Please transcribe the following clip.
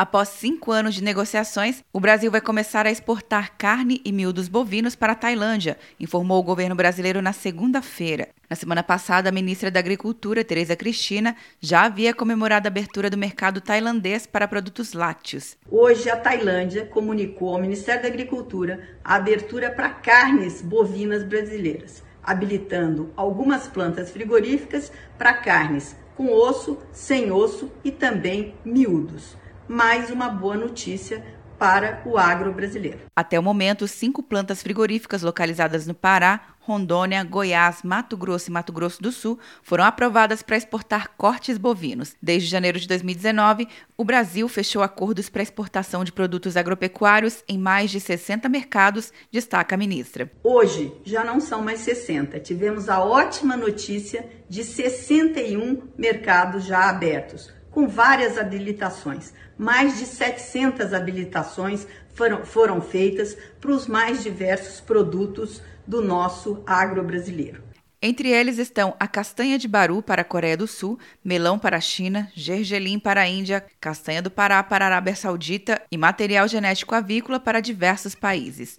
Após cinco anos de negociações, o Brasil vai começar a exportar carne e miúdos bovinos para a Tailândia, informou o governo brasileiro na segunda-feira. Na semana passada, a ministra da Agricultura, Tereza Cristina, já havia comemorado a abertura do mercado tailandês para produtos lácteos. Hoje, a Tailândia comunicou ao Ministério da Agricultura a abertura para carnes bovinas brasileiras, habilitando algumas plantas frigoríficas para carnes com osso, sem osso e também miúdos mais uma boa notícia para o agro brasileiro. Até o momento, cinco plantas frigoríficas localizadas no Pará, Rondônia, Goiás, Mato Grosso e Mato Grosso do Sul foram aprovadas para exportar cortes bovinos. Desde janeiro de 2019, o Brasil fechou acordos para exportação de produtos agropecuários em mais de 60 mercados, destaca a ministra. Hoje já não são mais 60. Tivemos a ótima notícia de 61 mercados já abertos com várias habilitações. Mais de 700 habilitações foram, foram feitas para os mais diversos produtos do nosso agro brasileiro. Entre eles estão a castanha de baru para a Coreia do Sul, melão para a China, gergelim para a Índia, castanha do Pará para a Arábia Saudita e material genético avícola para diversos países.